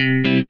Thank you.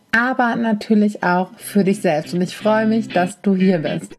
aber natürlich auch für dich selbst. Und ich freue mich, dass du hier bist.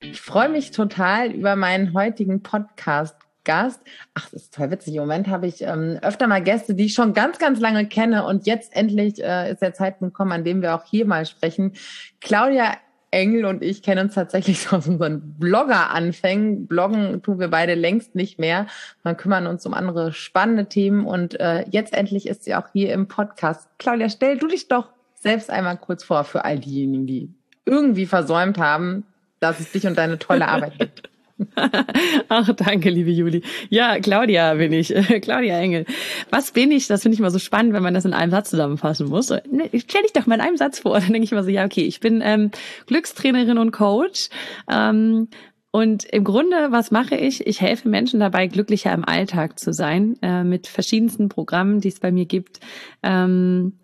Ich freue mich total über meinen heutigen Podcast. Gast. Ach, das ist toll witzig. Im Moment habe ich ähm, öfter mal Gäste, die ich schon ganz, ganz lange kenne. Und jetzt endlich äh, ist der Zeitpunkt gekommen, an dem wir auch hier mal sprechen. Claudia Engel und ich kennen uns tatsächlich aus unseren Blogger-Anfängen. Bloggen tun wir beide längst nicht mehr. Wir kümmern uns um andere spannende Themen und äh, jetzt endlich ist sie auch hier im Podcast. Claudia, stell du dich doch selbst einmal kurz vor für all diejenigen, die irgendwie versäumt haben, dass es dich und deine tolle Arbeit gibt. Ach, danke, liebe Juli. Ja, Claudia bin ich, Claudia Engel. Was bin ich? Das finde ich immer so spannend, wenn man das in einem Satz zusammenfassen muss. Ne, stell dich doch mal in einem Satz vor. Dann denke ich immer so, ja, okay, ich bin ähm, Glückstrainerin und Coach. Ähm, und im Grunde, was mache ich? Ich helfe Menschen dabei, glücklicher im Alltag zu sein, äh, mit verschiedensten Programmen, die es bei mir gibt. Ähm,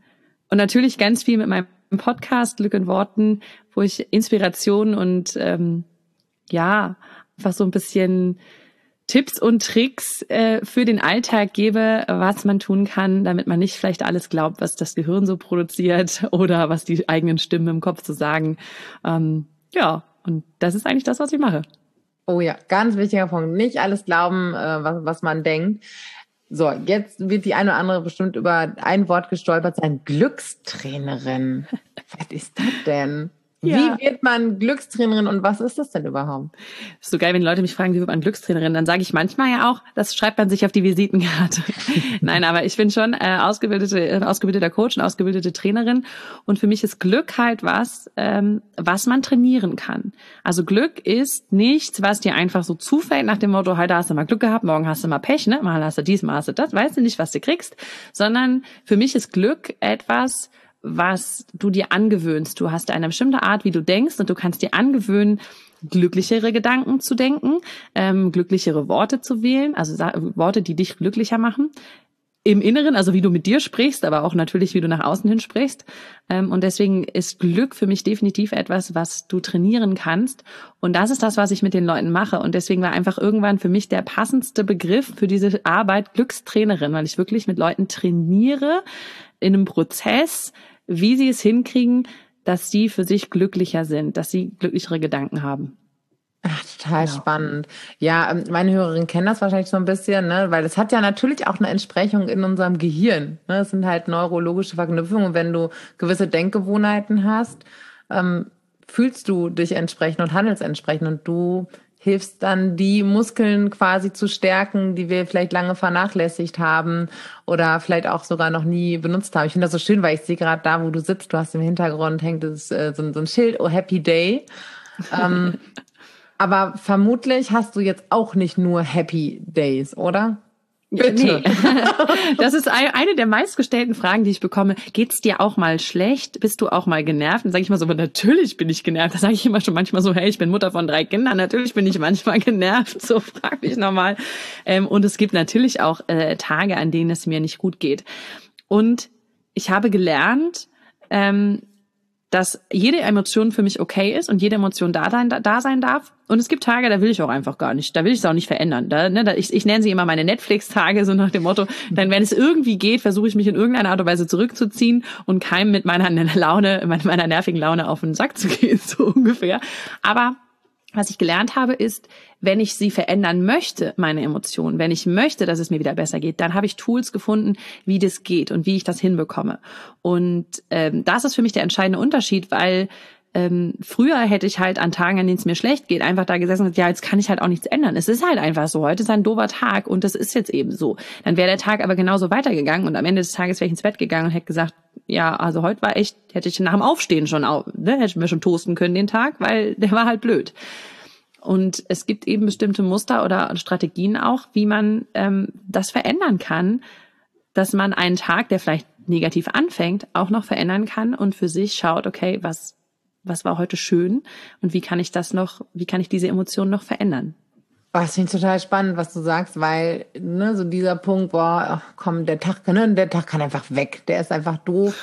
und natürlich ganz viel mit meinem Podcast Glück in Worten, wo ich Inspiration und ähm, ja, einfach so ein bisschen Tipps und Tricks äh, für den Alltag gebe, was man tun kann, damit man nicht vielleicht alles glaubt, was das Gehirn so produziert oder was die eigenen Stimmen im Kopf zu so sagen. Ähm, ja, und das ist eigentlich das, was ich mache. Oh ja, ganz wichtiger Punkt. Nicht alles glauben, äh, was, was man denkt. So, jetzt wird die eine oder andere bestimmt über ein Wort gestolpert sein. Glückstrainerin. was ist das denn? Ja. Wie wird man Glückstrainerin und was ist das denn überhaupt? Ist so geil, wenn Leute mich fragen, wie wird man Glückstrainerin, dann sage ich manchmal ja auch, das schreibt man sich auf die Visitenkarte. Nein, aber ich bin schon äh, ausgebildete, äh, ausgebildeter Coach und ausgebildete Trainerin und für mich ist Glück halt was, ähm, was man trainieren kann. Also Glück ist nichts, was dir einfach so zufällt nach dem Motto, heute hast du mal Glück gehabt, morgen hast du mal Pech, ne? Mal hast du dies, mal hast du das, weißt du nicht, was du kriegst, sondern für mich ist Glück etwas, was du dir angewöhnst. Du hast eine bestimmte Art, wie du denkst und du kannst dir angewöhnen, glücklichere Gedanken zu denken, ähm, glücklichere Worte zu wählen, also Worte, die dich glücklicher machen. Im Inneren, also wie du mit dir sprichst, aber auch natürlich, wie du nach außen hin sprichst. Ähm, und deswegen ist Glück für mich definitiv etwas, was du trainieren kannst. Und das ist das, was ich mit den Leuten mache. Und deswegen war einfach irgendwann für mich der passendste Begriff für diese Arbeit Glückstrainerin, weil ich wirklich mit Leuten trainiere in einem Prozess, wie sie es hinkriegen, dass sie für sich glücklicher sind, dass sie glücklichere Gedanken haben. Ach, total genau. spannend. Ja, ähm, meine Hörerinnen kennen das wahrscheinlich so ein bisschen, ne? weil es hat ja natürlich auch eine Entsprechung in unserem Gehirn. Ne? Es sind halt neurologische Verknüpfungen. Wenn du gewisse Denkgewohnheiten hast, ähm, fühlst du dich entsprechend und handelst entsprechend und du hilfst dann, die Muskeln quasi zu stärken, die wir vielleicht lange vernachlässigt haben oder vielleicht auch sogar noch nie benutzt haben. Ich finde das so schön, weil ich sehe gerade da, wo du sitzt, du hast im Hintergrund hängt das, äh, so, so, ein Schild, oh Happy Day. ähm, aber vermutlich hast du jetzt auch nicht nur Happy Days, oder? Bitte. Nee. Das ist eine der meistgestellten Fragen, die ich bekomme. Geht's dir auch mal schlecht? Bist du auch mal genervt? Dann sage ich mal so, aber natürlich bin ich genervt. Da sage ich immer schon manchmal so, hey, ich bin Mutter von drei Kindern, natürlich bin ich manchmal genervt. So frag mich nochmal. Ähm, und es gibt natürlich auch äh, Tage, an denen es mir nicht gut geht. Und ich habe gelernt, ähm, dass jede Emotion für mich okay ist und jede Emotion da sein, da sein darf. Und es gibt Tage, da will ich auch einfach gar nicht. Da will ich es auch nicht verändern. Da, ne, da, ich, ich nenne sie immer meine Netflix-Tage, so nach dem Motto, dann, wenn es irgendwie geht, versuche ich mich in irgendeiner Art und Weise zurückzuziehen und keinem mit meiner Laune, meiner nervigen Laune auf den Sack zu gehen, so ungefähr. Aber was ich gelernt habe, ist, wenn ich sie verändern möchte, meine Emotionen, wenn ich möchte, dass es mir wieder besser geht, dann habe ich Tools gefunden, wie das geht und wie ich das hinbekomme. Und ähm, das ist für mich der entscheidende Unterschied, weil ähm, früher hätte ich halt an Tagen, an denen es mir schlecht geht, einfach da gesessen und gesagt, ja, jetzt kann ich halt auch nichts ändern. Es ist halt einfach so. Heute ist ein doofer Tag und das ist jetzt eben so. Dann wäre der Tag aber genauso weitergegangen und am Ende des Tages wäre ich ins Bett gegangen und hätte gesagt, ja, also heute war echt, hätte ich nach dem Aufstehen schon, auf, ne, hätte ich mir schon toasten können den Tag, weil der war halt blöd. Und es gibt eben bestimmte Muster oder Strategien auch, wie man ähm, das verändern kann, dass man einen Tag, der vielleicht negativ anfängt, auch noch verändern kann und für sich schaut, okay, was was war heute schön und wie kann ich das noch, wie kann ich diese Emotionen noch verändern? Das finde ich total spannend, was du sagst, weil ne, so dieser Punkt, boah, komm, der Tag, ne, der Tag kann einfach weg, der ist einfach doof.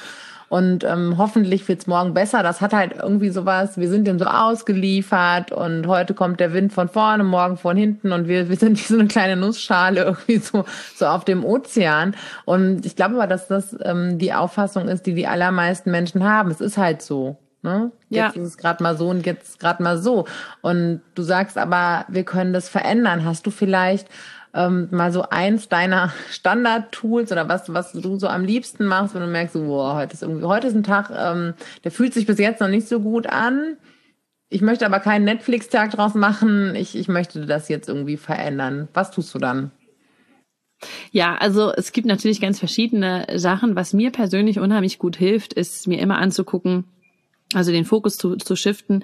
Und ähm, hoffentlich wird's morgen besser. Das hat halt irgendwie sowas, wir sind dem so ausgeliefert und heute kommt der Wind von vorne, morgen von hinten und wir, wir sind wie so eine kleine Nussschale irgendwie so, so auf dem Ozean. Und ich glaube aber, dass das ähm, die Auffassung ist, die die allermeisten Menschen haben. Es ist halt so. Ne? Jetzt ja. ist es gerade mal so und jetzt gerade mal so. Und du sagst aber, wir können das verändern. Hast du vielleicht ähm, mal so eins deiner Standard-Tools oder was, was du so am liebsten machst, wenn du merkst, so, boah, heute ist irgendwie, heute ist ein Tag, ähm, der fühlt sich bis jetzt noch nicht so gut an. Ich möchte aber keinen Netflix-Tag draus machen. Ich, ich möchte das jetzt irgendwie verändern. Was tust du dann? Ja, also es gibt natürlich ganz verschiedene Sachen. Was mir persönlich unheimlich gut hilft, ist mir immer anzugucken, also den Fokus zu, zu shiften,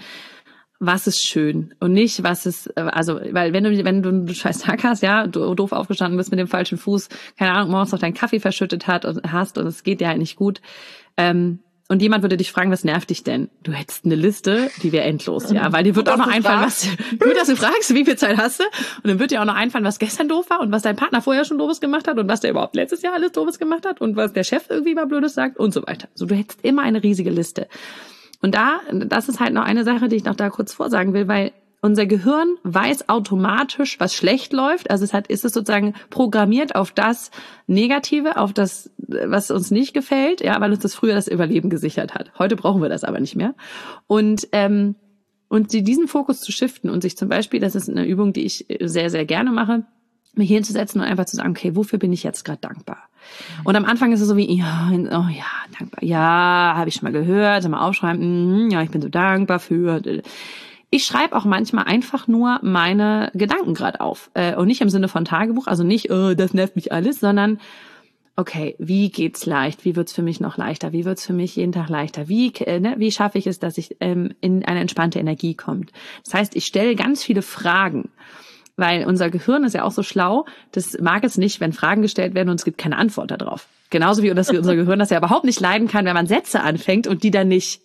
was ist schön und nicht, was ist, also, weil wenn du, wenn du einen scheiß Tag hast, ja, du doof aufgestanden bist mit dem falschen Fuß, keine Ahnung, morgens noch deinen Kaffee verschüttet hat und hast und es geht dir halt nicht gut, ähm, und jemand würde dich fragen, was nervt dich denn? Du hättest eine Liste, die wäre endlos, ja, weil dir wird auch noch einfallen, was, gut, dass du fragst, wie viel Zeit hast du? Und dann wird dir auch noch einfallen, was gestern doof war und was dein Partner vorher schon doofes gemacht hat und was der überhaupt letztes Jahr alles doofes gemacht hat und was der Chef irgendwie mal blödes sagt und so weiter. So, du hättest immer eine riesige Liste. Und da, das ist halt noch eine Sache, die ich noch da kurz vorsagen will, weil unser Gehirn weiß automatisch, was schlecht läuft. Also es hat, ist es sozusagen programmiert auf das Negative, auf das, was uns nicht gefällt, ja, weil uns das früher das Überleben gesichert hat. Heute brauchen wir das aber nicht mehr. Und ähm, und diesen Fokus zu shiften und sich zum Beispiel, das ist eine Übung, die ich sehr, sehr gerne mache, mich hinzusetzen und einfach zu sagen, okay, wofür bin ich jetzt gerade dankbar? Und am Anfang ist es so wie, ja, oh ja, dankbar, ja, habe ich schon mal gehört, mal aufschreiben, mm, ja, ich bin so dankbar für. Ich schreibe auch manchmal einfach nur meine Gedanken gerade auf. Äh, und nicht im Sinne von Tagebuch, also nicht, oh, das nervt mich alles, sondern okay, wie geht's leicht? Wie wird's für mich noch leichter? Wie wird's für mich jeden Tag leichter? Wie, äh, ne, wie schaffe ich es, dass ich ähm, in eine entspannte Energie kommt? Das heißt, ich stelle ganz viele Fragen weil unser Gehirn ist ja auch so schlau, das mag es nicht, wenn Fragen gestellt werden und es gibt keine Antwort darauf. Genauso wie unser Gehirn das ja überhaupt nicht leiden kann, wenn man Sätze anfängt und die dann nicht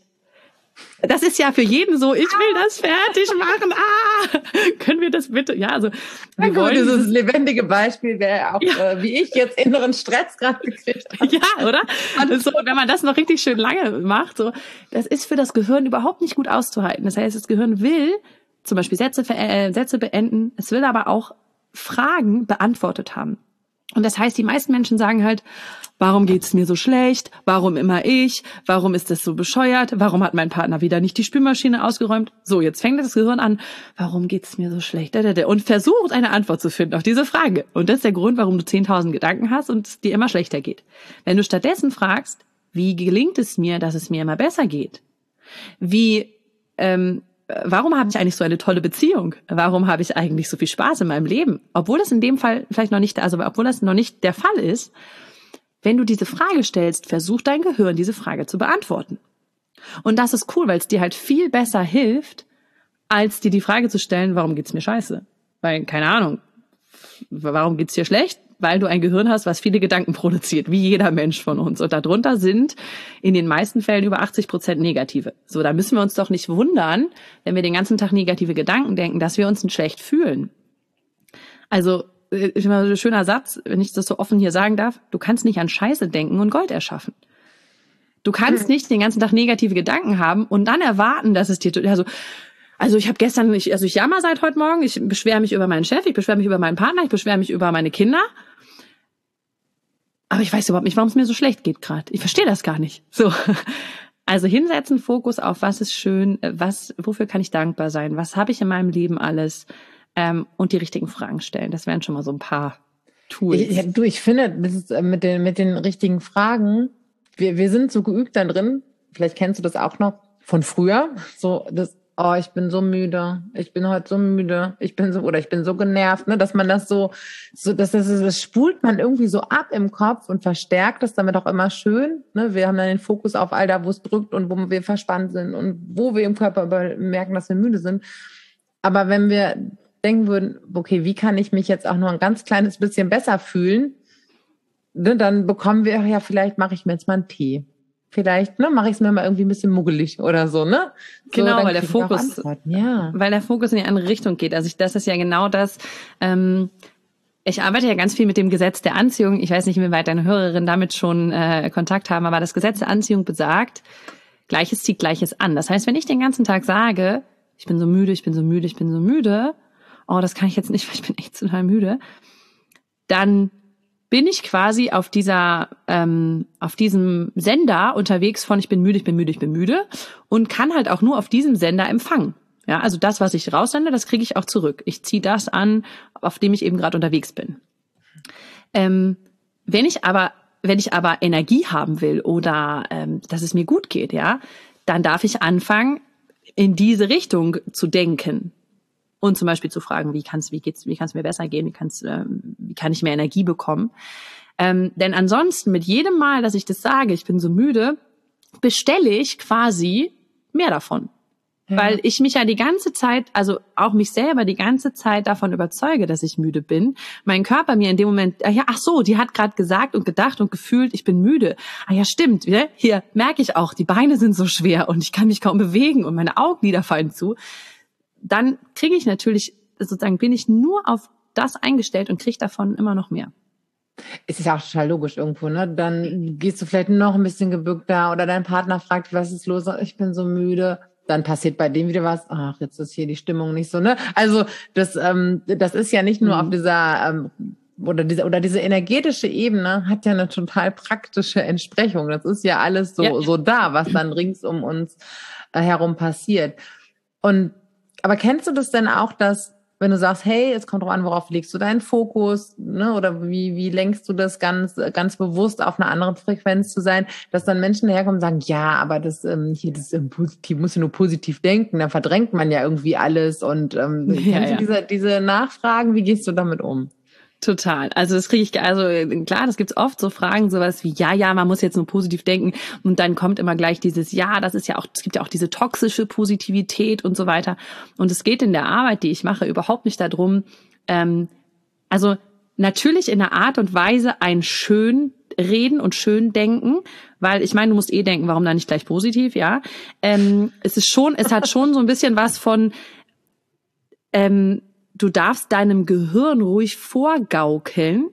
das ist ja für jeden so, ich will das fertig machen. Ah, können wir das bitte? Ja, also wir ja, wollen dieses lebendige Beispiel wäre auch, ja. äh, wie ich jetzt inneren Stress gerade gekriegt habe. Ja, oder? So, wenn man das noch richtig schön lange macht, so, das ist für das Gehirn überhaupt nicht gut auszuhalten. Das heißt, das Gehirn will zum Beispiel Sätze, äh, Sätze beenden. Es will aber auch Fragen beantwortet haben. Und das heißt, die meisten Menschen sagen halt, warum geht's mir so schlecht? Warum immer ich? Warum ist das so bescheuert? Warum hat mein Partner wieder nicht die Spülmaschine ausgeräumt? So, jetzt fängt das Gehirn an, warum geht's mir so schlecht? Und versucht eine Antwort zu finden auf diese Frage. Und das ist der Grund, warum du 10.000 Gedanken hast und es dir immer schlechter geht. Wenn du stattdessen fragst, wie gelingt es mir, dass es mir immer besser geht? Wie ähm, warum habe ich eigentlich so eine tolle Beziehung? Warum habe ich eigentlich so viel Spaß in meinem Leben? Obwohl das in dem Fall vielleicht noch nicht, also obwohl das noch nicht der Fall ist, wenn du diese Frage stellst, versucht dein Gehirn diese Frage zu beantworten. Und das ist cool, weil es dir halt viel besser hilft, als dir die Frage zu stellen, warum geht's mir scheiße? Weil, keine Ahnung, warum geht's dir schlecht? Weil du ein Gehirn hast, was viele Gedanken produziert, wie jeder Mensch von uns. Und darunter sind in den meisten Fällen über 80 Prozent negative. So, da müssen wir uns doch nicht wundern, wenn wir den ganzen Tag negative Gedanken denken, dass wir uns schlecht fühlen. Also, äh, ich mal so ein schöner Satz, wenn ich das so offen hier sagen darf, du kannst nicht an Scheiße denken und Gold erschaffen. Du kannst nicht den ganzen Tag negative Gedanken haben und dann erwarten, dass es dir, also, also ich habe gestern, ich, also ich jammer seit heute Morgen, ich beschwere mich über meinen Chef, ich beschwere mich über meinen Partner, ich beschwere mich über meine Kinder. Aber ich weiß überhaupt nicht, warum es mir so schlecht geht gerade. Ich verstehe das gar nicht. So. Also hinsetzen, Fokus auf was ist schön, was, wofür kann ich dankbar sein, was habe ich in meinem Leben alles ähm, und die richtigen Fragen stellen. Das wären schon mal so ein paar Tools. Ich, du, ich finde, äh, mit den, mit den richtigen Fragen, wir, wir sind so geübt da drin, vielleicht kennst du das auch noch, von früher. So, das, oh, ich bin so müde, ich bin heute so müde, ich bin so, oder ich bin so genervt, ne, dass man das so, so, dass das, das spult man irgendwie so ab im Kopf und verstärkt es damit auch immer schön. Ne? Wir haben dann den Fokus auf all da, wo es drückt und wo wir verspannt sind und wo wir im Körper merken, dass wir müde sind. Aber wenn wir denken würden, okay, wie kann ich mich jetzt auch nur ein ganz kleines bisschen besser fühlen, ne, dann bekommen wir ja, vielleicht mache ich mir jetzt mal einen Tee vielleicht ne, mache ich es mir mal irgendwie ein bisschen muggelig oder so, ne? So, genau, weil der Fokus, ja. weil der Fokus in die andere Richtung geht. Also ich, das ist ja genau das. Ähm, ich arbeite ja ganz viel mit dem Gesetz der Anziehung. Ich weiß nicht, wie weit deine Hörerinnen damit schon äh, Kontakt haben, aber das Gesetz der Anziehung besagt, Gleiches zieht Gleiches an. Das heißt, wenn ich den ganzen Tag sage, ich bin so müde, ich bin so müde, ich bin so müde, oh, das kann ich jetzt nicht, weil ich bin echt total müde, dann bin ich quasi auf dieser, ähm, auf diesem Sender unterwegs von ich bin müde, ich bin müde, ich bin müde und kann halt auch nur auf diesem Sender empfangen. Ja, also das, was ich raussende, das kriege ich auch zurück. Ich ziehe das an, auf dem ich eben gerade unterwegs bin. Ähm, wenn ich aber, wenn ich aber Energie haben will oder ähm, dass es mir gut geht, ja, dann darf ich anfangen, in diese Richtung zu denken und zum Beispiel zu fragen, wie kann's, wie geht's, wie kann's mir besser gehen, wie kann's, ähm, wie kann ich mehr Energie bekommen? Ähm, denn ansonsten mit jedem Mal, dass ich das sage, ich bin so müde, bestelle ich quasi mehr davon. Ja. Weil ich mich ja die ganze Zeit, also auch mich selber die ganze Zeit davon überzeuge, dass ich müde bin. Mein Körper mir in dem Moment, ah ja, ach so, die hat gerade gesagt und gedacht und gefühlt, ich bin müde. Ah ja, stimmt. Hier merke ich auch, die Beine sind so schwer und ich kann mich kaum bewegen und meine Augenlider fallen zu dann kriege ich natürlich, sozusagen bin ich nur auf das eingestellt und kriege davon immer noch mehr. Es ist ja auch total logisch irgendwo, ne? Dann gehst du vielleicht noch ein bisschen gebückter oder dein Partner fragt, was ist los? Ich bin so müde. Dann passiert bei dem wieder was. Ach, jetzt ist hier die Stimmung nicht so, ne? Also das, ähm, das ist ja nicht nur mhm. auf dieser ähm, oder diese oder diese energetische Ebene hat ja eine total praktische Entsprechung. Das ist ja alles so ja. so da, was dann rings um uns äh, herum passiert. Und aber kennst du das denn auch, dass wenn du sagst, hey, es kommt drauf an, worauf legst du deinen Fokus, ne? Oder wie, wie lenkst du das ganz, ganz bewusst auf einer anderen Frequenz zu sein, dass dann Menschen herkommen und sagen, ja, aber das ähm, hier, das ähm, positiv, muss ja nur positiv denken, da verdrängt man ja irgendwie alles. Und ähm, ja, kennst ja. du diese, diese Nachfragen, wie gehst du damit um? Total. Also das kriege ich, also klar, das gibt's oft so Fragen, sowas wie, ja, ja, man muss jetzt nur positiv denken und dann kommt immer gleich dieses, ja, das ist ja auch, es gibt ja auch diese toxische Positivität und so weiter. Und es geht in der Arbeit, die ich mache, überhaupt nicht darum, ähm, also natürlich in der Art und Weise ein schön reden und schön denken, weil ich meine, du musst eh denken, warum da nicht gleich positiv, ja. Ähm, es ist schon, es hat schon so ein bisschen was von, ähm, du darfst deinem Gehirn ruhig vorgaukeln,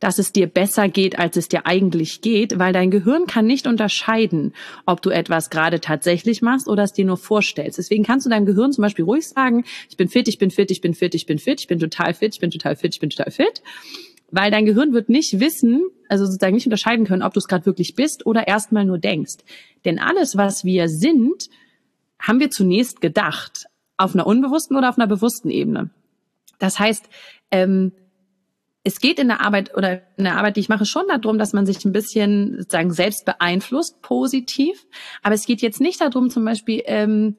dass es dir besser geht, als es dir eigentlich geht, weil dein Gehirn kann nicht unterscheiden, ob du etwas gerade tatsächlich machst oder es dir nur vorstellst. Deswegen kannst du deinem Gehirn zum Beispiel ruhig sagen, ich bin fit, ich bin fit, ich bin fit, ich bin fit, ich bin total fit, ich bin total fit, ich bin total fit. Weil dein Gehirn wird nicht wissen, also sozusagen nicht unterscheiden können, ob du es gerade wirklich bist oder erstmal nur denkst. Denn alles, was wir sind, haben wir zunächst gedacht. Auf einer unbewussten oder auf einer bewussten Ebene. Das heißt, ähm, es geht in der Arbeit oder in der Arbeit, die ich mache, schon darum, dass man sich ein bisschen sozusagen selbst beeinflusst, positiv. Aber es geht jetzt nicht darum, zum Beispiel, ähm,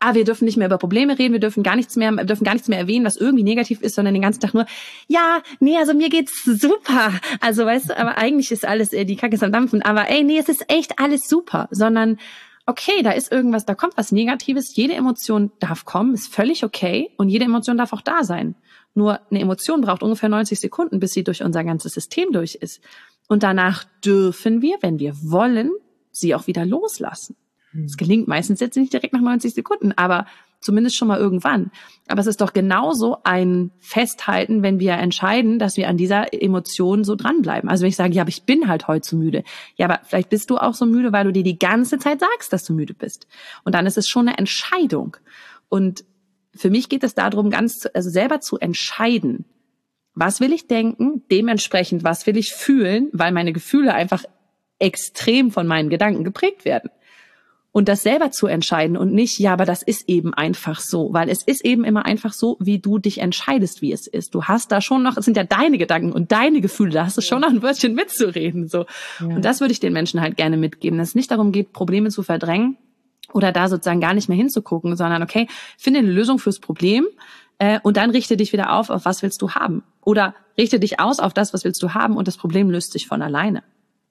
ah, wir dürfen nicht mehr über Probleme reden, wir dürfen gar nichts mehr, dürfen gar nichts mehr erwähnen, was irgendwie negativ ist, sondern den ganzen Tag nur, ja, nee, also mir geht's super. Also weißt du, aber eigentlich ist alles, die Kacke ist am Dampfen, aber ey, nee, es ist echt alles super, sondern okay, da ist irgendwas, da kommt was Negatives, jede Emotion darf kommen, ist völlig okay und jede Emotion darf auch da sein. Nur eine Emotion braucht ungefähr 90 Sekunden, bis sie durch unser ganzes System durch ist. Und danach dürfen wir, wenn wir wollen, sie auch wieder loslassen. Es gelingt meistens jetzt nicht direkt nach 90 Sekunden, aber zumindest schon mal irgendwann. Aber es ist doch genauso ein Festhalten, wenn wir entscheiden, dass wir an dieser Emotion so dranbleiben. Also wenn ich sage, ja, aber ich bin halt heute zu müde. Ja, aber vielleicht bist du auch so müde, weil du dir die ganze Zeit sagst, dass du müde bist. Und dann ist es schon eine Entscheidung. Und für mich geht es darum, ganz, also selber zu entscheiden, was will ich denken, dementsprechend, was will ich fühlen, weil meine Gefühle einfach extrem von meinen Gedanken geprägt werden und das selber zu entscheiden und nicht, ja, aber das ist eben einfach so, weil es ist eben immer einfach so, wie du dich entscheidest, wie es ist. Du hast da schon noch, es sind ja deine Gedanken und deine Gefühle, da hast du schon noch ein Wörtchen mitzureden, so. Ja. Und das würde ich den Menschen halt gerne mitgeben, dass es nicht darum geht, Probleme zu verdrängen, oder da sozusagen gar nicht mehr hinzugucken, sondern okay, finde eine Lösung fürs Problem äh, und dann richte dich wieder auf, auf was willst du haben. Oder richte dich aus auf das, was willst du haben und das Problem löst sich von alleine.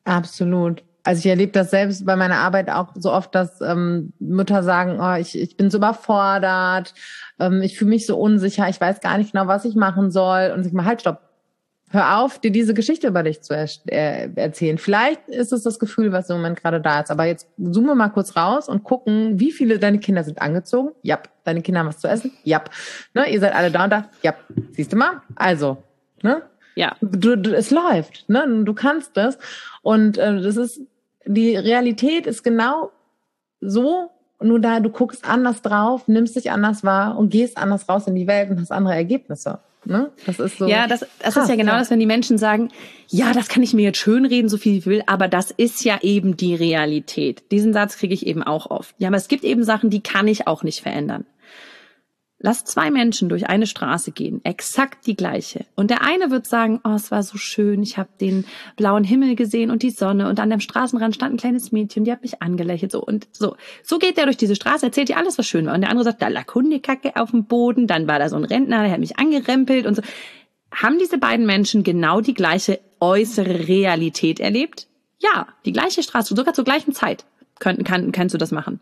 Absolut. Also ich erlebe das selbst bei meiner Arbeit auch so oft, dass ähm, Mütter sagen, oh, ich, ich bin so überfordert, ähm, ich fühle mich so unsicher, ich weiß gar nicht genau, was ich machen soll. Und ich mal, halt, stopp, hör auf, dir diese Geschichte über dich zu er äh, erzählen. Vielleicht ist es das Gefühl, was im Moment gerade da ist. Aber jetzt zoome mal kurz raus und gucken, wie viele deine Kinder sind angezogen. Ja, deine Kinder haben was zu essen. Ja, ne, ihr seid alle da und da. Ja, siehst du mal. Also, ne? Ja. Du, du, es läuft, ne? Du kannst das. Und äh, das ist die Realität ist genau so. Nur da du guckst anders drauf, nimmst dich anders wahr und gehst anders raus in die Welt und hast andere Ergebnisse. Ne? Das ist so. Ja, das, das krass, ist ja genau ja. das, wenn die Menschen sagen, ja, das kann ich mir jetzt schönreden, so viel ich will, aber das ist ja eben die Realität. Diesen Satz kriege ich eben auch oft. Ja, aber es gibt eben Sachen, die kann ich auch nicht verändern. Lass zwei Menschen durch eine Straße gehen, exakt die gleiche. Und der eine wird sagen, oh, es war so schön, ich habe den blauen Himmel gesehen und die Sonne und an dem Straßenrand stand ein kleines Mädchen, die hat mich angelächelt. So und so. So geht der durch diese Straße, erzählt ihr alles, was schön war. Und der andere sagt, da lag Hundekacke auf dem Boden, dann war da so ein Rentner, der hat mich angerempelt und so. Haben diese beiden Menschen genau die gleiche äußere Realität erlebt? Ja, die gleiche Straße, sogar zur gleichen Zeit. Könnten, kann, kannst du das machen.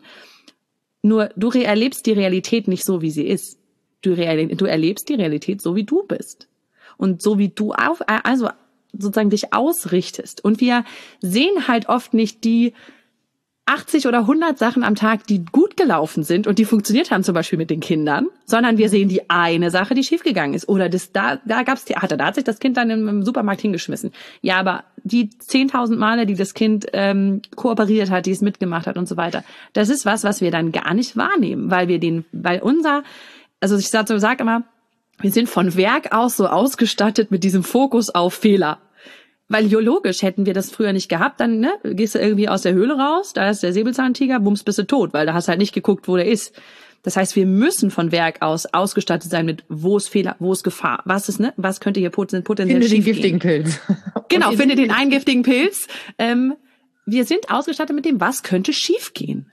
Nur du erlebst die Realität nicht so, wie sie ist. Du, du erlebst die Realität so, wie du bist. Und so wie du auf, also sozusagen dich ausrichtest. Und wir sehen halt oft nicht die 80 oder 100 Sachen am Tag, die gut gelaufen sind und die funktioniert haben, zum Beispiel mit den Kindern, sondern wir sehen die eine Sache, die schiefgegangen ist. Oder das, da, da gab's hatte, da hat sich das Kind dann im, im Supermarkt hingeschmissen. Ja, aber die 10.000 Male, die das Kind ähm, kooperiert hat, die es mitgemacht hat und so weiter, das ist was, was wir dann gar nicht wahrnehmen, weil wir den, weil unser, also ich sage sag immer, wir sind von Werk aus so ausgestattet mit diesem Fokus auf Fehler. Weil biologisch hätten wir das früher nicht gehabt, dann ne, gehst du irgendwie aus der Höhle raus, da ist der Säbelzahntiger, bums bist du tot, weil da hast halt nicht geguckt, wo der ist. Das heißt, wir müssen von Werk aus ausgestattet sein mit, wo ist Fehler, wo ist Gefahr, was ist, ne, was könnte hier potenziell Finde den giftigen Pilz. genau, finde den einen giftigen Pilz. Ähm, wir sind ausgestattet mit dem, was könnte schiefgehen.